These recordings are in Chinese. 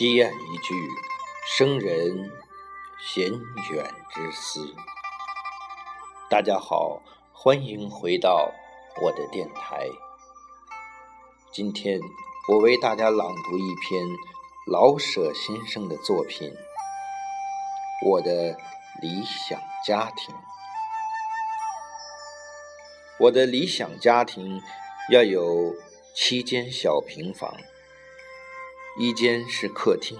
积案一句，生人闲远之思。大家好，欢迎回到我的电台。今天我为大家朗读一篇老舍先生的作品《我的理想家庭》。我的理想家庭要有七间小平房。一间是客厅，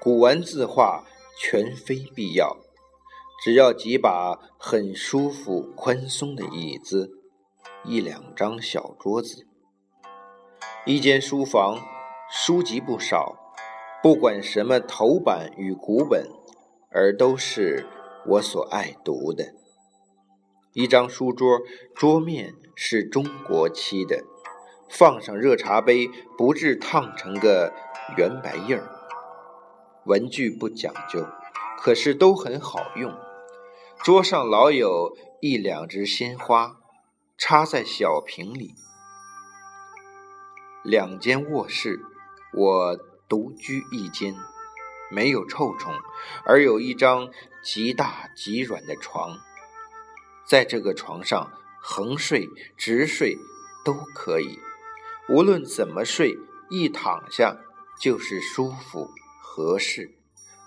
古玩字画全非必要，只要几把很舒服、宽松的椅子，一两张小桌子。一间书房，书籍不少，不管什么头版与古本，而都是我所爱读的。一张书桌，桌面是中国漆的，放上热茶杯，不致烫成个。圆白印儿，文具不讲究，可是都很好用。桌上老有一两枝鲜花，插在小瓶里。两间卧室，我独居一间，没有臭虫，而有一张极大极软的床，在这个床上横睡直睡都可以，无论怎么睡，一躺下。就是舒服合适，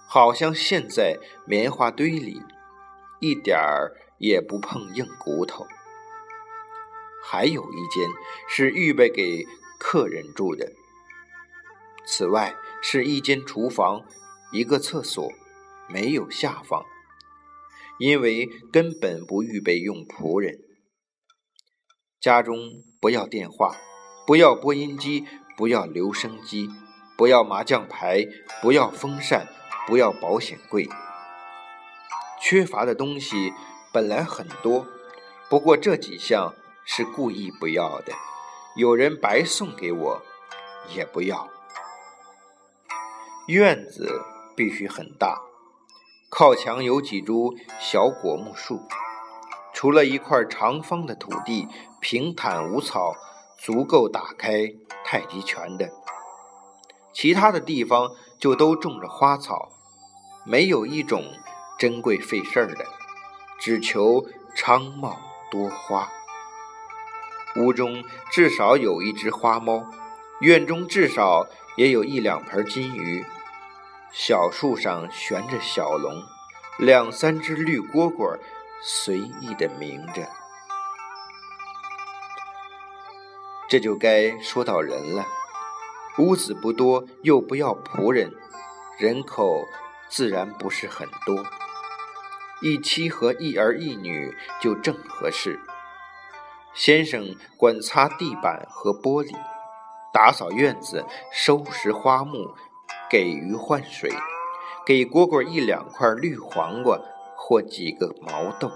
好像陷在棉花堆里，一点儿也不碰硬骨头。还有一间是预备给客人住的，此外是一间厨房，一个厕所，没有下放，因为根本不预备用仆人。家中不要电话，不要播音机，不要留声机。不要麻将牌，不要风扇，不要保险柜。缺乏的东西本来很多，不过这几项是故意不要的。有人白送给我，也不要。院子必须很大，靠墙有几株小果木树，除了一块长方的土地，平坦无草，足够打开太极拳的。其他的地方就都种着花草，没有一种珍贵费事儿的，只求昌茂多花。屋中至少有一只花猫，院中至少也有一两盆金鱼，小树上悬着小龙，两三只绿蝈蝈随意的鸣着。这就该说到人了。屋子不多，又不要仆人，人口自然不是很多。一妻和一儿一女就正合适。先生管擦地板和玻璃，打扫院子，收拾花木，给鱼换水，给蝈蝈一两块绿黄瓜或几个毛豆，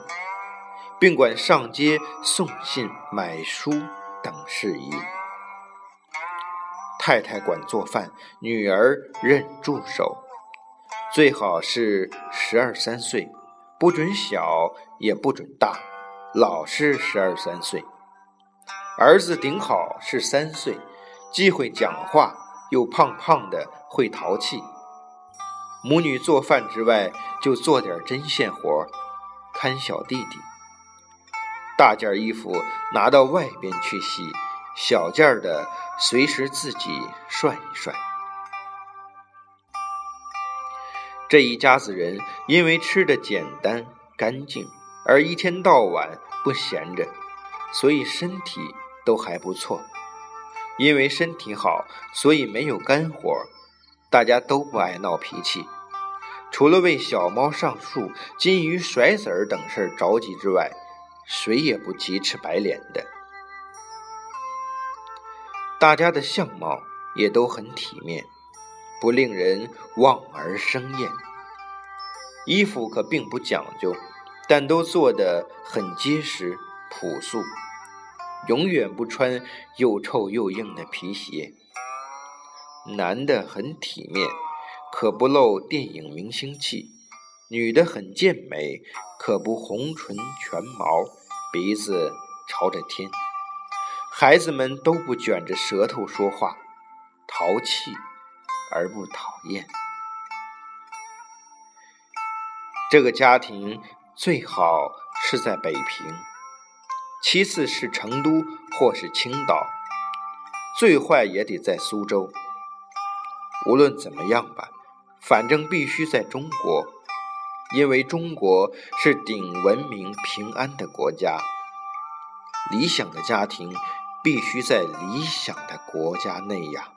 并管上街送信、买书等事宜。太太管做饭，女儿任助手，最好是十二三岁，不准小，也不准大，老是十二三岁。儿子顶好是三岁，既会讲话，又胖胖的，会淘气。母女做饭之外，就做点针线活，看小弟弟。大件衣服拿到外边去洗。小件的随时自己涮一涮。这一家子人因为吃的简单干净，而一天到晚不闲着，所以身体都还不错。因为身体好，所以没有干活，大家都不爱闹脾气。除了为小猫上树、金鱼甩籽儿等事儿着急之外，谁也不急赤白脸的。大家的相貌也都很体面，不令人望而生厌。衣服可并不讲究，但都做得很结实朴素，永远不穿又臭又硬的皮鞋。男的很体面，可不露电影明星气；女的很健美，可不红唇全毛，鼻子朝着天。孩子们都不卷着舌头说话，淘气而不讨厌。这个家庭最好是在北平，其次是成都或是青岛，最坏也得在苏州。无论怎么样吧，反正必须在中国，因为中国是顶文明平安的国家。理想的家庭必须在理想的国家内呀。